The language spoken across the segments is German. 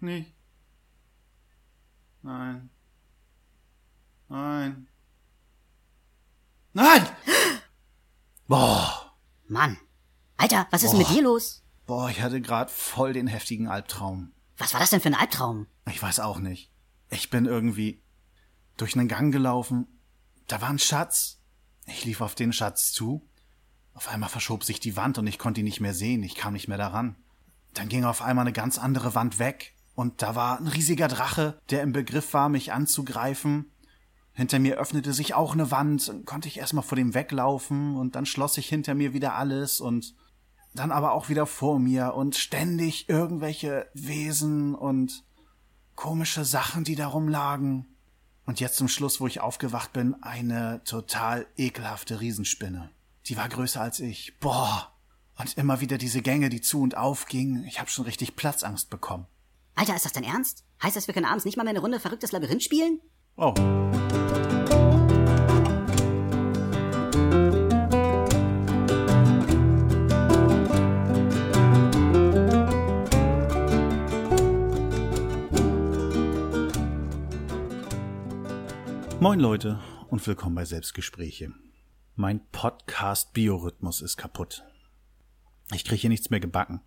Nicht. Nein. Nein. Nein! Boah. Mann. Alter, was ist denn mit dir los? Boah, ich hatte gerade voll den heftigen Albtraum. Was war das denn für ein Albtraum? Ich weiß auch nicht. Ich bin irgendwie durch einen Gang gelaufen. Da war ein Schatz. Ich lief auf den Schatz zu. Auf einmal verschob sich die Wand und ich konnte ihn nicht mehr sehen. Ich kam nicht mehr daran. Dann ging auf einmal eine ganz andere Wand weg. Und da war ein riesiger Drache, der im Begriff war, mich anzugreifen. Hinter mir öffnete sich auch eine Wand, und konnte ich erstmal vor dem weglaufen und dann schloss sich hinter mir wieder alles und dann aber auch wieder vor mir und ständig irgendwelche Wesen und komische Sachen, die da rumlagen. Und jetzt zum Schluss, wo ich aufgewacht bin, eine total ekelhafte Riesenspinne. Die war größer als ich. Boah. Und immer wieder diese Gänge, die zu und auf gingen. Ich habe schon richtig Platzangst bekommen. Alter, ist das dein Ernst? Heißt das, wir können abends nicht mal mehr eine Runde verrücktes Labyrinth spielen? Oh. Moin Leute und willkommen bei Selbstgespräche. Mein Podcast Biorhythmus ist kaputt. Ich kriege hier nichts mehr gebacken.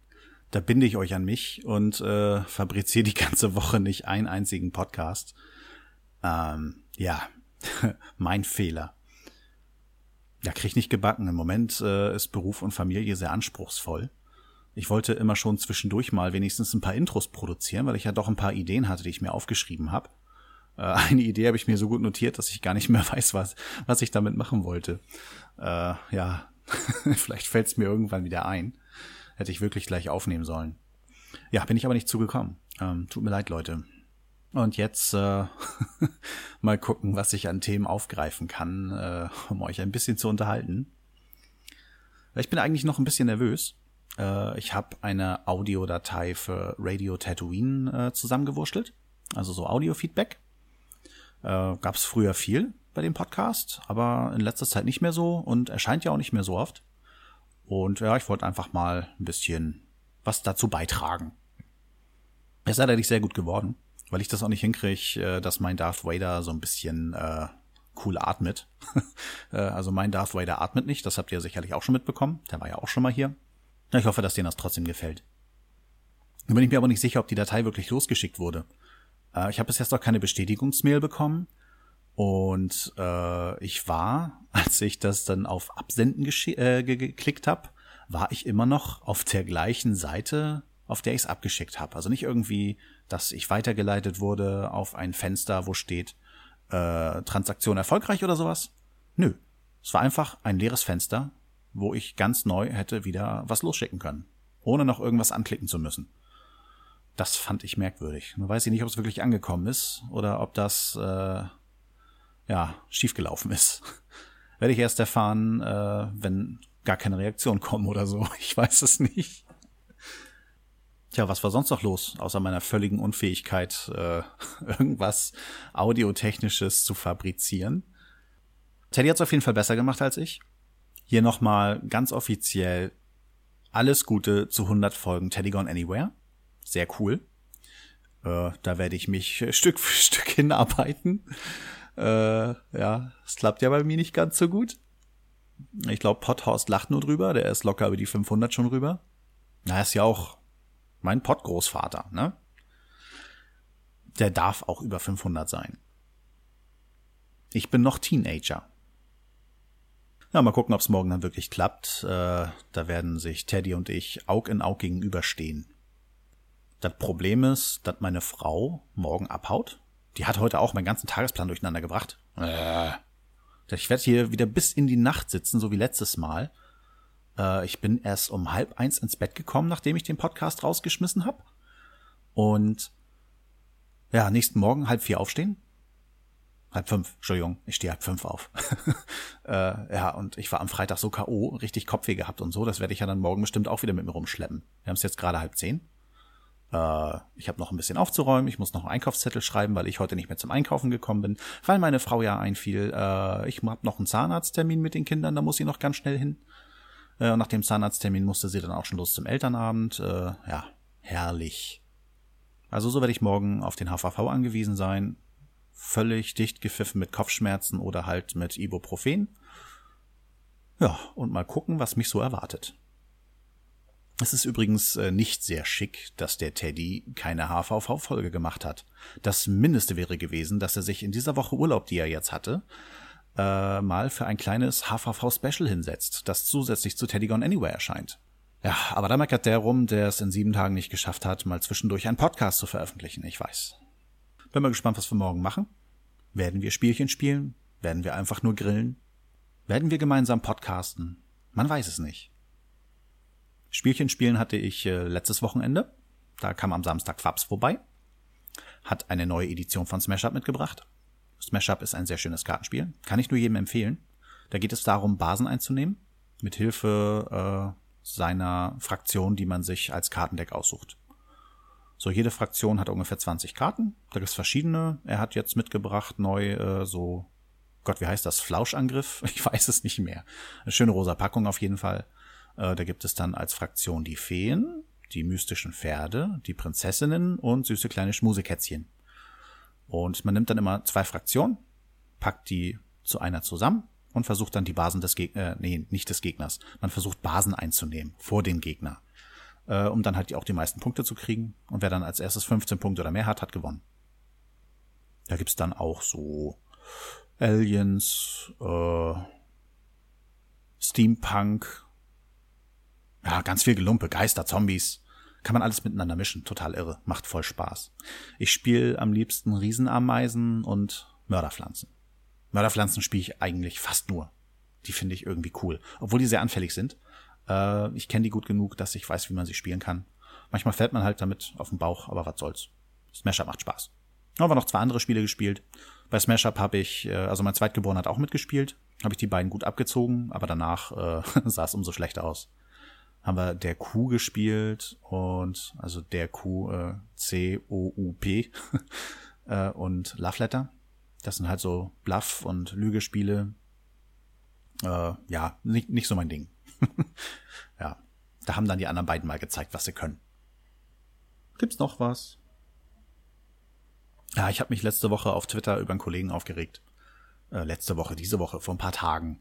Da binde ich euch an mich und äh, fabriziere die ganze Woche nicht einen einzigen Podcast. Ähm, ja, mein Fehler. Ja, krieg nicht gebacken. Im Moment äh, ist Beruf und Familie sehr anspruchsvoll. Ich wollte immer schon zwischendurch mal wenigstens ein paar Intros produzieren, weil ich ja doch ein paar Ideen hatte, die ich mir aufgeschrieben habe. Äh, eine Idee habe ich mir so gut notiert, dass ich gar nicht mehr weiß, was, was ich damit machen wollte. Äh, ja, vielleicht fällt es mir irgendwann wieder ein. Hätte ich wirklich gleich aufnehmen sollen. Ja, bin ich aber nicht zugekommen. Ähm, tut mir leid, Leute. Und jetzt äh, mal gucken, was ich an Themen aufgreifen kann, äh, um euch ein bisschen zu unterhalten. Ich bin eigentlich noch ein bisschen nervös. Äh, ich habe eine Audiodatei für Radio Tatooine äh, zusammengewurschtelt, also so Audio-Feedback. Äh, Gab es früher viel bei dem Podcast, aber in letzter Zeit nicht mehr so und erscheint ja auch nicht mehr so oft. Und ja, ich wollte einfach mal ein bisschen was dazu beitragen. Es ist allerdings sehr gut geworden weil ich das auch nicht hinkriege, äh, dass mein Darth Vader so ein bisschen äh, cool atmet. äh, also mein Darth Vader atmet nicht, das habt ihr sicherlich auch schon mitbekommen. Der war ja auch schon mal hier. Ich hoffe, dass denen das trotzdem gefällt. Dann bin ich mir aber nicht sicher, ob die Datei wirklich losgeschickt wurde. Äh, ich habe bis jetzt noch keine Bestätigungsmail bekommen. Und äh, ich war, als ich das dann auf Absenden äh, geklickt habe, war ich immer noch auf der gleichen Seite, auf der ich es abgeschickt habe. Also nicht irgendwie dass ich weitergeleitet wurde auf ein Fenster, wo steht äh, Transaktion erfolgreich oder sowas. Nö. Es war einfach ein leeres Fenster, wo ich ganz neu hätte wieder was losschicken können, ohne noch irgendwas anklicken zu müssen. Das fand ich merkwürdig. Nun weiß ich nicht, ob es wirklich angekommen ist oder ob das äh, ja schiefgelaufen ist. Werde ich erst erfahren, äh, wenn gar keine Reaktion kommen oder so. Ich weiß es nicht. Tja, was war sonst noch los, außer meiner völligen Unfähigkeit, äh, irgendwas Audiotechnisches zu fabrizieren? Teddy hat's auf jeden Fall besser gemacht als ich. Hier nochmal ganz offiziell alles Gute zu 100 Folgen Teddy Gone Anywhere. Sehr cool. Äh, da werde ich mich Stück für Stück hinarbeiten. Äh, ja, es klappt ja bei mir nicht ganz so gut. Ich glaube, Pothorst lacht nur drüber. Der ist locker über die 500 schon rüber. Na, ist ja auch mein Pottgroßvater, ne? Der darf auch über 500 sein. Ich bin noch Teenager. Ja, mal gucken, ob es morgen dann wirklich klappt. Äh, da werden sich Teddy und ich Aug in Aug gegenüberstehen. Das Problem ist, dass meine Frau morgen abhaut. Die hat heute auch meinen ganzen Tagesplan durcheinander gebracht. Äh, ich werde hier wieder bis in die Nacht sitzen, so wie letztes Mal. Äh, ich bin erst um halb eins ins Bett gekommen, nachdem ich den Podcast rausgeschmissen habe. Und ja, nächsten Morgen halb vier aufstehen. Halb fünf, Entschuldigung, ich stehe halb fünf auf. äh, ja, und ich war am Freitag so K.O., richtig Kopfweh gehabt und so. Das werde ich ja dann morgen bestimmt auch wieder mit mir rumschleppen. Wir haben es jetzt gerade halb zehn. Äh, ich habe noch ein bisschen aufzuräumen, ich muss noch einen Einkaufszettel schreiben, weil ich heute nicht mehr zum Einkaufen gekommen bin, weil meine Frau ja einfiel, äh, ich habe noch einen Zahnarzttermin mit den Kindern, da muss sie noch ganz schnell hin. Äh, und nach dem Zahnarzttermin musste sie dann auch schon los zum Elternabend. Äh, ja, herrlich. Also so werde ich morgen auf den HVV angewiesen sein. Völlig dicht gepfiffen mit Kopfschmerzen oder halt mit Ibuprofen. Ja, und mal gucken, was mich so erwartet. Es ist übrigens äh, nicht sehr schick, dass der Teddy keine HVV-Folge gemacht hat. Das Mindeste wäre gewesen, dass er sich in dieser Woche Urlaub, die er jetzt hatte, äh, mal für ein kleines HVV-Special hinsetzt, das zusätzlich zu Teddy Gone Anywhere erscheint. Ja, aber da meckert der rum, der es in sieben Tagen nicht geschafft hat, mal zwischendurch einen Podcast zu veröffentlichen, ich weiß. Bin mal gespannt, was wir morgen machen. Werden wir Spielchen spielen? Werden wir einfach nur grillen? Werden wir gemeinsam podcasten? Man weiß es nicht. Spielchen spielen hatte ich äh, letztes Wochenende. Da kam am Samstag Fabs vorbei. Hat eine neue Edition von Smash Up mitgebracht. Smash Up ist ein sehr schönes Kartenspiel. Kann ich nur jedem empfehlen. Da geht es darum, Basen einzunehmen. Mit Hilfe äh, seiner Fraktion, die man sich als Kartendeck aussucht. So, jede Fraktion hat ungefähr 20 Karten. Da gibt's verschiedene. Er hat jetzt mitgebracht neu äh, so, Gott, wie heißt das? Flauschangriff? Ich weiß es nicht mehr. Eine schöne rosa Packung auf jeden Fall. Äh, da gibt es dann als Fraktion die Feen, die mystischen Pferde, die Prinzessinnen und süße kleine Schmusekätzchen. Und man nimmt dann immer zwei Fraktionen, packt die zu einer zusammen und versucht dann die Basen des Gegners, äh, nee, nicht des Gegners. Man versucht Basen einzunehmen vor den Gegner, äh, um dann halt auch die meisten Punkte zu kriegen. Und wer dann als erstes 15 Punkte oder mehr hat, hat gewonnen. Da gibt's dann auch so Aliens, äh, Steampunk, ja, ganz viel Gelumpe, Geister, Zombies. Kann man alles miteinander mischen. Total irre. Macht voll Spaß. Ich spiele am liebsten Riesenameisen und Mörderpflanzen. Mörderpflanzen spiele ich eigentlich fast nur. Die finde ich irgendwie cool. Obwohl die sehr anfällig sind. Äh, ich kenne die gut genug, dass ich weiß, wie man sie spielen kann. Manchmal fällt man halt damit auf den Bauch, aber was soll's. Smash Up macht Spaß. Aber noch zwei andere Spiele gespielt. Bei Smash Up habe ich, äh, also mein Zweitgeborener hat auch mitgespielt. Habe ich die beiden gut abgezogen, aber danach äh, sah es umso schlechter aus haben wir der Q gespielt und also der Q äh, C O U P äh, und Love Letter. Das sind halt so Bluff und Lügespiele. Äh, ja, nicht, nicht so mein Ding. ja, da haben dann die anderen beiden mal gezeigt, was sie können. Gibt's noch was? Ja, ich habe mich letzte Woche auf Twitter über einen Kollegen aufgeregt. Äh, letzte Woche, diese Woche, vor ein paar Tagen.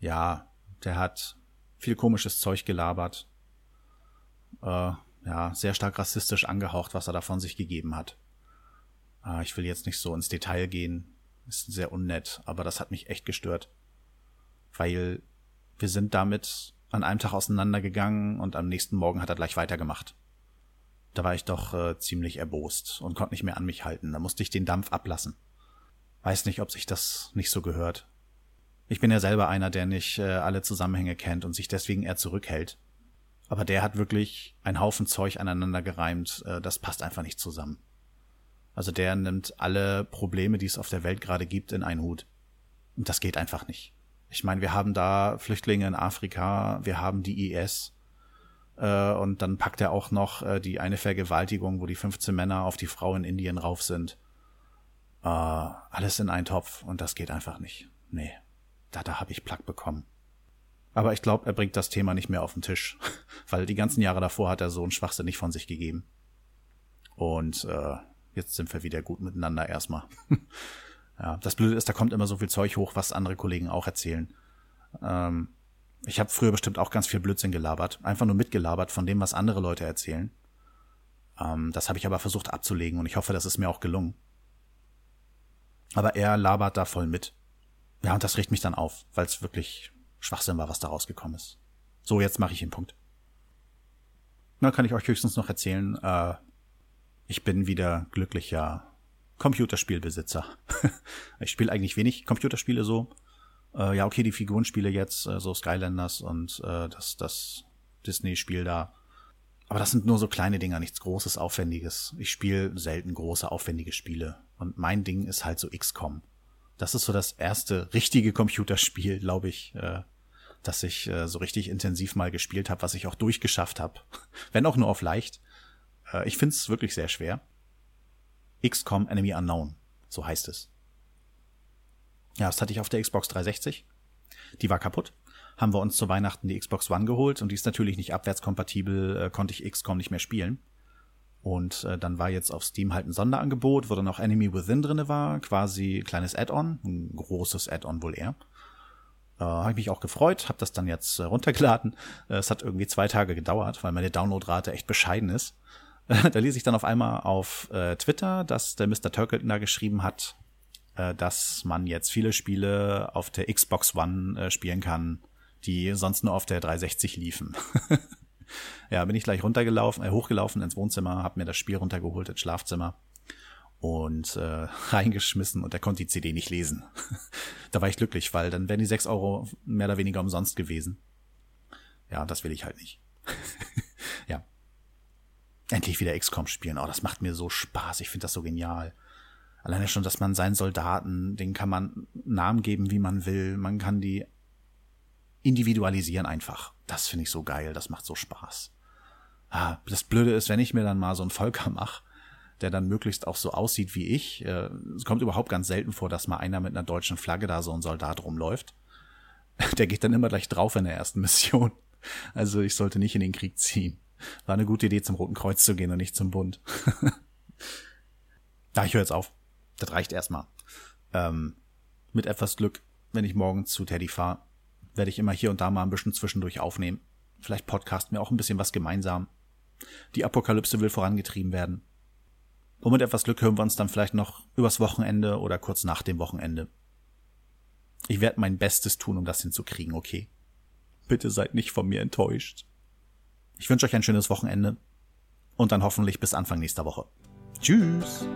Ja, der hat viel komisches Zeug gelabert. Äh, ja, sehr stark rassistisch angehaucht, was er da von sich gegeben hat. Äh, ich will jetzt nicht so ins Detail gehen. Ist sehr unnett, aber das hat mich echt gestört. Weil wir sind damit an einem Tag auseinandergegangen und am nächsten Morgen hat er gleich weitergemacht. Da war ich doch äh, ziemlich erbost und konnte nicht mehr an mich halten. Da musste ich den Dampf ablassen. Weiß nicht, ob sich das nicht so gehört. Ich bin ja selber einer, der nicht äh, alle Zusammenhänge kennt und sich deswegen eher zurückhält. Aber der hat wirklich einen Haufen Zeug aneinander gereimt, äh, das passt einfach nicht zusammen. Also der nimmt alle Probleme, die es auf der Welt gerade gibt, in einen Hut. Und das geht einfach nicht. Ich meine, wir haben da Flüchtlinge in Afrika, wir haben die IS, äh, und dann packt er auch noch die eine Vergewaltigung, wo die 15 Männer auf die Frau in Indien rauf sind. Alles in einen Topf und das geht einfach nicht. Nee da, da habe ich Plack bekommen. Aber ich glaube, er bringt das Thema nicht mehr auf den Tisch, weil die ganzen Jahre davor hat er so einen Schwachsinn nicht von sich gegeben. Und äh, jetzt sind wir wieder gut miteinander erstmal. ja, das Blöde ist, da kommt immer so viel Zeug hoch, was andere Kollegen auch erzählen. Ähm, ich habe früher bestimmt auch ganz viel Blödsinn gelabert, einfach nur mitgelabert von dem, was andere Leute erzählen. Ähm, das habe ich aber versucht abzulegen und ich hoffe, das ist mir auch gelungen. Aber er labert da voll mit. Ja, und das riecht mich dann auf, weil es wirklich Schwachsinn war, was da rausgekommen ist. So, jetzt mache ich den Punkt. Na, kann ich euch höchstens noch erzählen, äh, ich bin wieder glücklicher Computerspielbesitzer. ich spiele eigentlich wenig Computerspiele so. Äh, ja, okay, die Figurenspiele jetzt, äh, so Skylanders und äh, das, das Disney-Spiel da. Aber das sind nur so kleine Dinger, nichts Großes, Aufwendiges. Ich spiele selten große, aufwendige Spiele. Und mein Ding ist halt so XCOM das ist so das erste richtige Computerspiel, glaube ich, äh, dass ich äh, so richtig intensiv mal gespielt habe, was ich auch durchgeschafft habe. Wenn auch nur auf leicht. Äh, ich find's wirklich sehr schwer. XCOM Enemy Unknown, so heißt es. Ja, das hatte ich auf der Xbox 360. Die war kaputt. Haben wir uns zu Weihnachten die Xbox One geholt und die ist natürlich nicht abwärtskompatibel, äh, konnte ich XCOM nicht mehr spielen. Und äh, dann war jetzt auf Steam halt ein Sonderangebot, wo dann auch Enemy Within drinne war, quasi kleines Add-on, ein großes Add-on wohl eher. Äh, habe ich mich auch gefreut, habe das dann jetzt äh, runtergeladen. Äh, es hat irgendwie zwei Tage gedauert, weil meine Downloadrate echt bescheiden ist. da lese ich dann auf einmal auf äh, Twitter, dass der Mr. Turkleton da geschrieben hat, äh, dass man jetzt viele Spiele auf der Xbox One äh, spielen kann, die sonst nur auf der 360 liefen. ja, bin ich gleich runtergelaufen, äh, hochgelaufen ins Wohnzimmer, habe mir das Spiel runtergeholt ins Schlafzimmer und äh, reingeschmissen und er konnte die CD nicht lesen. da war ich glücklich, weil dann wären die sechs Euro mehr oder weniger umsonst gewesen. Ja, das will ich halt nicht. ja. Endlich wieder XCOM spielen. Oh, das macht mir so Spaß. Ich finde das so genial. Alleine schon, dass man seinen Soldaten, den kann man Namen geben, wie man will. Man kann die individualisieren einfach. Das finde ich so geil. Das macht so Spaß. Ah, das Blöde ist, wenn ich mir dann mal so einen Volker mache, der dann möglichst auch so aussieht wie ich. Äh, es kommt überhaupt ganz selten vor, dass mal einer mit einer deutschen Flagge da so ein Soldat rumläuft. Der geht dann immer gleich drauf in der ersten Mission. Also ich sollte nicht in den Krieg ziehen. War eine gute Idee, zum Roten Kreuz zu gehen und nicht zum Bund. da, ich höre jetzt auf. Das reicht erstmal. Ähm, mit etwas Glück, wenn ich morgen zu Teddy fahre, werde ich immer hier und da mal ein bisschen zwischendurch aufnehmen. Vielleicht podcasten wir auch ein bisschen was gemeinsam. Die Apokalypse will vorangetrieben werden. Und mit etwas Glück hören wir uns dann vielleicht noch übers Wochenende oder kurz nach dem Wochenende. Ich werde mein Bestes tun, um das hinzukriegen, okay? Bitte seid nicht von mir enttäuscht. Ich wünsche euch ein schönes Wochenende und dann hoffentlich bis Anfang nächster Woche. Tschüss!